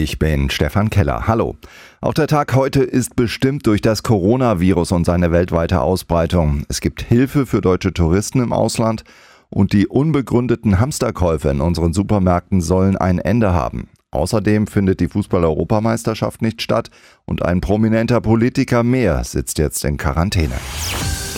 Ich bin Stefan Keller. Hallo. Auch der Tag heute ist bestimmt durch das Coronavirus und seine weltweite Ausbreitung. Es gibt Hilfe für deutsche Touristen im Ausland und die unbegründeten Hamsterkäufe in unseren Supermärkten sollen ein Ende haben. Außerdem findet die Fußball-Europameisterschaft nicht statt und ein prominenter Politiker mehr sitzt jetzt in Quarantäne.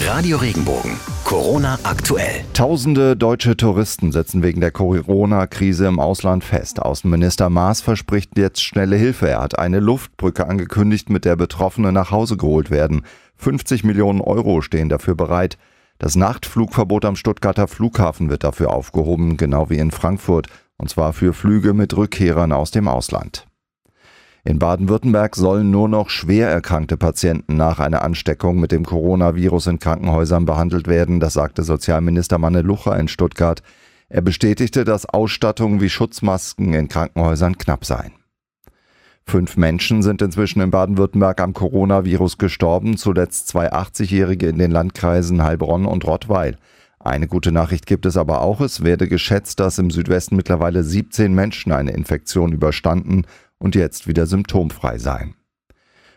Radio Regenbogen. Corona aktuell. Tausende deutsche Touristen sitzen wegen der Corona-Krise im Ausland fest. Außenminister Maas verspricht jetzt schnelle Hilfe. Er hat eine Luftbrücke angekündigt, mit der Betroffene nach Hause geholt werden. 50 Millionen Euro stehen dafür bereit. Das Nachtflugverbot am Stuttgarter Flughafen wird dafür aufgehoben, genau wie in Frankfurt, und zwar für Flüge mit Rückkehrern aus dem Ausland. In Baden-Württemberg sollen nur noch schwer erkrankte Patienten nach einer Ansteckung mit dem Coronavirus in Krankenhäusern behandelt werden, das sagte Sozialminister Manne Lucher in Stuttgart. Er bestätigte, dass Ausstattungen wie Schutzmasken in Krankenhäusern knapp seien. Fünf Menschen sind inzwischen in Baden-Württemberg am Coronavirus gestorben, zuletzt zwei 80-Jährige in den Landkreisen Heilbronn und Rottweil. Eine gute Nachricht gibt es aber auch. Es werde geschätzt, dass im Südwesten mittlerweile 17 Menschen eine Infektion überstanden und jetzt wieder symptomfrei sein.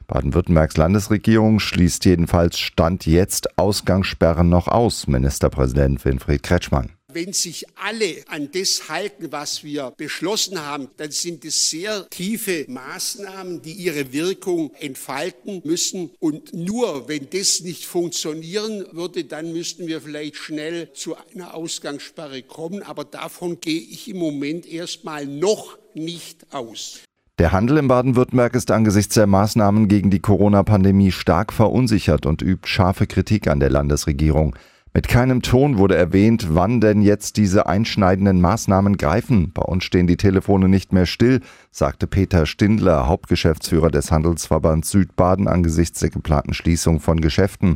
Baden-Württembergs Landesregierung schließt jedenfalls Stand jetzt Ausgangssperren noch aus, Ministerpräsident Winfried Kretschmann. Wenn sich alle an das halten, was wir beschlossen haben, dann sind es sehr tiefe Maßnahmen, die ihre Wirkung entfalten müssen. Und nur wenn das nicht funktionieren würde, dann müssten wir vielleicht schnell zu einer Ausgangssperre kommen. Aber davon gehe ich im Moment erstmal noch nicht aus. Der Handel in Baden-Württemberg ist angesichts der Maßnahmen gegen die Corona-Pandemie stark verunsichert und übt scharfe Kritik an der Landesregierung. Mit keinem Ton wurde erwähnt, wann denn jetzt diese einschneidenden Maßnahmen greifen. Bei uns stehen die Telefone nicht mehr still, sagte Peter Stindler, Hauptgeschäftsführer des Handelsverbands Südbaden angesichts der geplanten Schließung von Geschäften.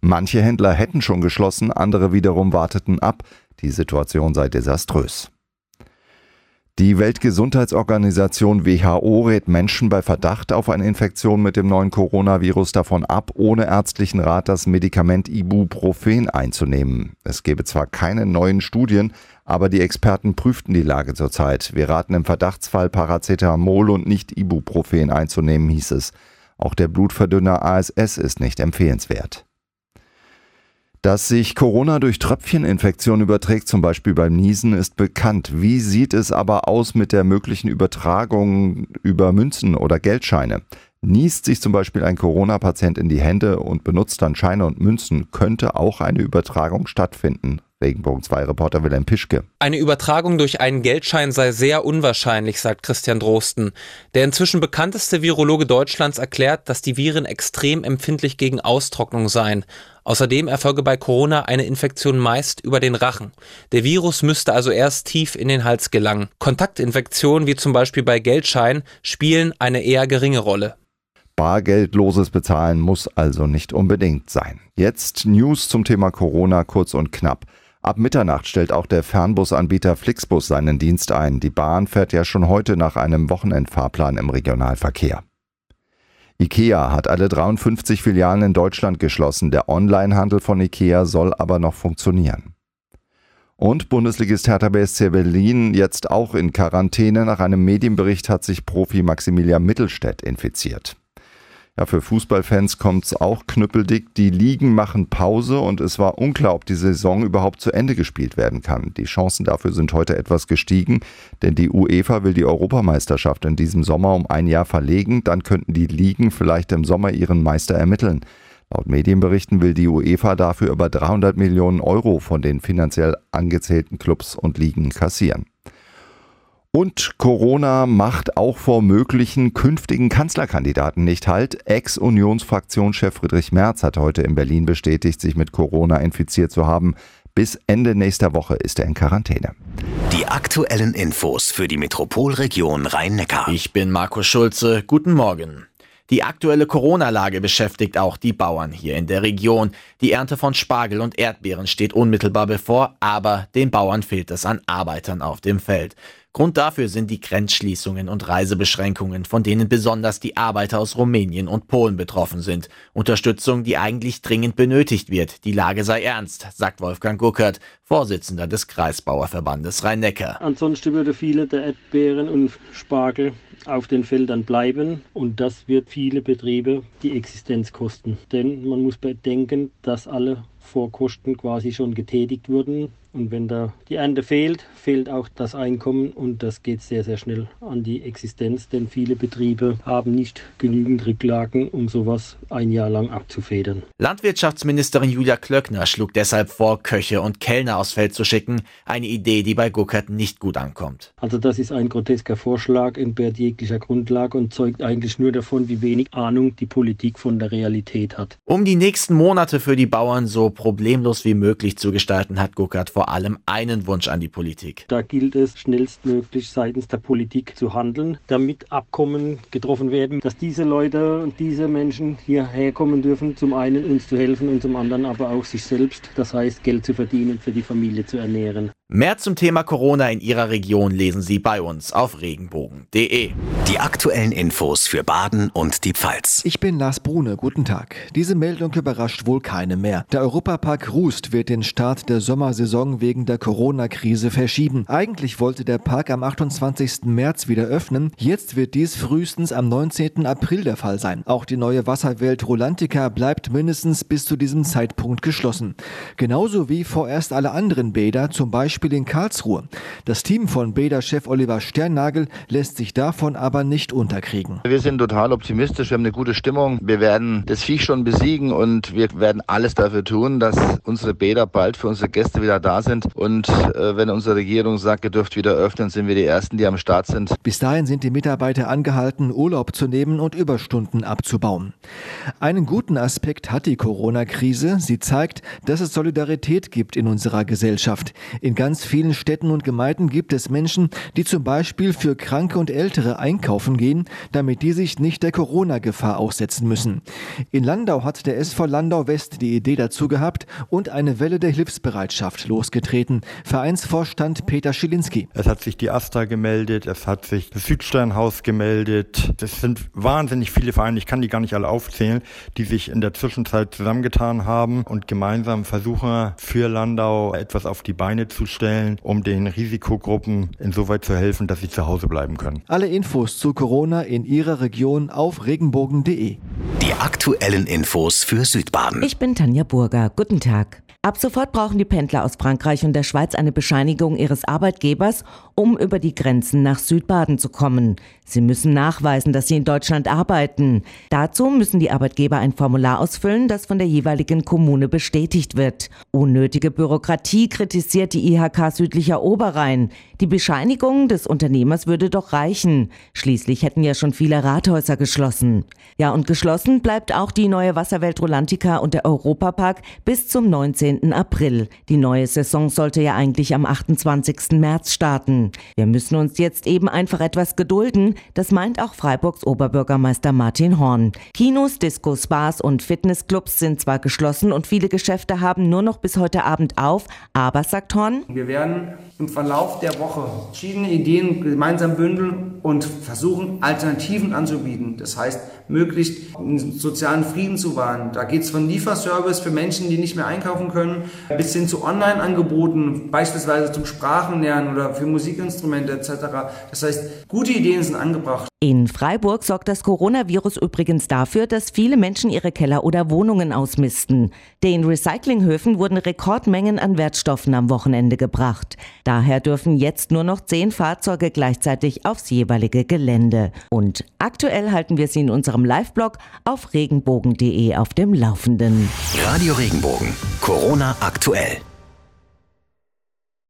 Manche Händler hätten schon geschlossen, andere wiederum warteten ab. Die Situation sei desaströs. Die Weltgesundheitsorganisation WHO rät Menschen bei Verdacht auf eine Infektion mit dem neuen Coronavirus davon ab, ohne ärztlichen Rat das Medikament Ibuprofen einzunehmen. Es gebe zwar keine neuen Studien, aber die Experten prüften die Lage zurzeit. Wir raten im Verdachtsfall Paracetamol und nicht Ibuprofen einzunehmen, hieß es. Auch der Blutverdünner ASS ist nicht empfehlenswert. Dass sich Corona durch Tröpfcheninfektion überträgt, zum Beispiel beim Niesen, ist bekannt. Wie sieht es aber aus mit der möglichen Übertragung über Münzen oder Geldscheine? Niest sich zum Beispiel ein Corona-Patient in die Hände und benutzt dann Scheine und Münzen, könnte auch eine Übertragung stattfinden. Regenbogen 2 Reporter Wilhelm Pischke. Eine Übertragung durch einen Geldschein sei sehr unwahrscheinlich, sagt Christian Drosten. Der inzwischen bekannteste Virologe Deutschlands erklärt, dass die Viren extrem empfindlich gegen Austrocknung seien. Außerdem erfolge bei Corona eine Infektion meist über den Rachen. Der Virus müsste also erst tief in den Hals gelangen. Kontaktinfektionen wie zum Beispiel bei Geldscheinen spielen eine eher geringe Rolle. Bargeldloses Bezahlen muss also nicht unbedingt sein. Jetzt News zum Thema Corona kurz und knapp. Ab Mitternacht stellt auch der Fernbusanbieter Flixbus seinen Dienst ein. Die Bahn fährt ja schon heute nach einem Wochenendfahrplan im Regionalverkehr. IKEA hat alle 53 Filialen in Deutschland geschlossen. Der Onlinehandel von IKEA soll aber noch funktionieren. Und Bundesligist Hertha BSC Berlin jetzt auch in Quarantäne. Nach einem Medienbericht hat sich Profi Maximilian Mittelstädt infiziert. Ja, für Fußballfans kommt es auch knüppeldick. Die Ligen machen Pause und es war unklar, ob die Saison überhaupt zu Ende gespielt werden kann. Die Chancen dafür sind heute etwas gestiegen, denn die UEFA will die Europameisterschaft in diesem Sommer um ein Jahr verlegen. Dann könnten die Ligen vielleicht im Sommer ihren Meister ermitteln. Laut Medienberichten will die UEFA dafür über 300 Millionen Euro von den finanziell angezählten Clubs und Ligen kassieren. Und Corona macht auch vor möglichen künftigen Kanzlerkandidaten nicht halt. Ex-Unionsfraktionschef Friedrich Merz hat heute in Berlin bestätigt, sich mit Corona infiziert zu haben. Bis Ende nächster Woche ist er in Quarantäne. Die aktuellen Infos für die Metropolregion Rhein-Neckar. Ich bin Markus Schulze. Guten Morgen. Die aktuelle Corona-Lage beschäftigt auch die Bauern hier in der Region. Die Ernte von Spargel und Erdbeeren steht unmittelbar bevor, aber den Bauern fehlt es an Arbeitern auf dem Feld. Grund dafür sind die Grenzschließungen und Reisebeschränkungen, von denen besonders die Arbeiter aus Rumänien und Polen betroffen sind. Unterstützung, die eigentlich dringend benötigt wird. Die Lage sei ernst, sagt Wolfgang Guckert, Vorsitzender des Kreisbauerverbandes Rhein-Neckar. Ansonsten würde viele der Erdbeeren und Spargel auf den Feldern bleiben und das wird viele Betriebe die Existenz kosten. Denn man muss bedenken, dass alle Vorkosten quasi schon getätigt wurden und wenn da die Ernte fehlt, fehlt auch das Einkommen und das geht sehr, sehr schnell an die Existenz, denn viele Betriebe haben nicht genügend Rücklagen, um sowas ein Jahr lang abzufedern. Landwirtschaftsministerin Julia Klöckner schlug deshalb vor, Köche und Kellner aufs Feld zu schicken, eine Idee, die bei Guckert nicht gut ankommt. Also das ist ein grotesker Vorschlag, entbehrt jeglicher Grundlage und zeugt eigentlich nur davon, wie wenig Ahnung die Politik von der Realität hat. Um die nächsten Monate für die Bauern so problemlos wie möglich zu gestalten, hat Guckert vor allem einen Wunsch an die Politik. Da gilt es schnellstmöglich seitens der Politik zu handeln, damit Abkommen getroffen werden, dass diese Leute und diese Menschen hierher kommen dürfen, zum einen uns zu helfen und zum anderen aber auch sich selbst, das heißt Geld zu verdienen, für die Familie zu ernähren. Mehr zum Thema Corona in Ihrer Region lesen Sie bei uns auf regenbogen.de. Die aktuellen Infos für Baden und die Pfalz. Ich bin Lars Brune, guten Tag. Diese Meldung überrascht wohl keine mehr. Der Europapark Rust wird den Start der Sommersaison wegen der Corona-Krise verschieben. Eigentlich wollte der Park am 28. März wieder öffnen. Jetzt wird dies frühestens am 19. April der Fall sein. Auch die neue Wasserwelt Rolantica bleibt mindestens bis zu diesem Zeitpunkt geschlossen. Genauso wie vorerst alle anderen Bäder, zum Beispiel Beispiel in Karlsruhe. Das Team von Bäder-Chef Oliver Sternnagel lässt sich davon aber nicht unterkriegen. Wir sind total optimistisch, wir haben eine gute Stimmung. Wir werden das Viech schon besiegen und wir werden alles dafür tun, dass unsere Bäder bald für unsere Gäste wieder da sind. Und äh, wenn unsere Regierung sagt, ihr dürft wieder öffnen, sind wir die Ersten, die am Start sind. Bis dahin sind die Mitarbeiter angehalten, Urlaub zu nehmen und Überstunden abzubauen. Einen guten Aspekt hat die Corona-Krise. Sie zeigt, dass es Solidarität gibt in unserer Gesellschaft. In ganz ganz vielen Städten und Gemeinden gibt es Menschen, die zum Beispiel für Kranke und Ältere einkaufen gehen, damit die sich nicht der Corona-Gefahr aussetzen müssen. In Landau hat der SV Landau West die Idee dazu gehabt und eine Welle der Hilfsbereitschaft losgetreten. Vereinsvorstand Peter Schilinski. Es hat sich die Asta gemeldet, es hat sich das Südsternhaus gemeldet. Das sind wahnsinnig viele Vereine, ich kann die gar nicht alle aufzählen, die sich in der Zwischenzeit zusammengetan haben und gemeinsam versuchen, für Landau etwas auf die Beine zu stellen um den Risikogruppen insoweit zu helfen, dass sie zu Hause bleiben können. Alle Infos zu Corona in Ihrer Region auf regenbogen.de. Die aktuellen Infos für Südbaden. Ich bin Tanja Burger. Guten Tag. Ab sofort brauchen die Pendler aus Frankreich und der Schweiz eine Bescheinigung ihres Arbeitgebers, um über die Grenzen nach Südbaden zu kommen. Sie müssen nachweisen, dass sie in Deutschland arbeiten. Dazu müssen die Arbeitgeber ein Formular ausfüllen, das von der jeweiligen Kommune bestätigt wird. Unnötige Bürokratie kritisiert die IHK Südlicher Oberrhein. Die Bescheinigung des Unternehmers würde doch reichen. Schließlich hätten ja schon viele Rathäuser geschlossen. Ja, und geschlossen bleibt auch die neue Wasserwelt Rolantica und der Europapark bis zum 19. 19. April. Die neue Saison sollte ja eigentlich am 28. März starten. Wir müssen uns jetzt eben einfach etwas gedulden, das meint auch Freiburgs Oberbürgermeister Martin Horn. Kinos, Discos, Bars und Fitnessclubs sind zwar geschlossen und viele Geschäfte haben nur noch bis heute Abend auf, aber, sagt Horn, wir werden im Verlauf der Woche verschiedene Ideen gemeinsam bündeln und versuchen, Alternativen anzubieten. Das heißt, möglichst einen sozialen Frieden zu wahren. Da geht es von Lieferservice für Menschen, die nicht mehr einkaufen können, bis hin zu Online-Angeboten, beispielsweise zum Sprachenlernen oder für Musikinstrumente etc. Das heißt, gute Ideen sind angebracht. In Freiburg sorgt das Coronavirus übrigens dafür, dass viele Menschen ihre Keller oder Wohnungen ausmisten. Den Recyclinghöfen wurden Rekordmengen an Wertstoffen am Wochenende gebracht. Daher dürfen jetzt nur noch zehn Fahrzeuge gleichzeitig aufs jeweilige Gelände. Und aktuell halten wir Sie in unserem Live-Blog auf regenbogen.de auf dem Laufenden. Radio Regenbogen. Corona aktuell.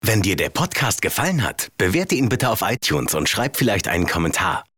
Wenn dir der Podcast gefallen hat, bewerte ihn bitte auf iTunes und schreib vielleicht einen Kommentar.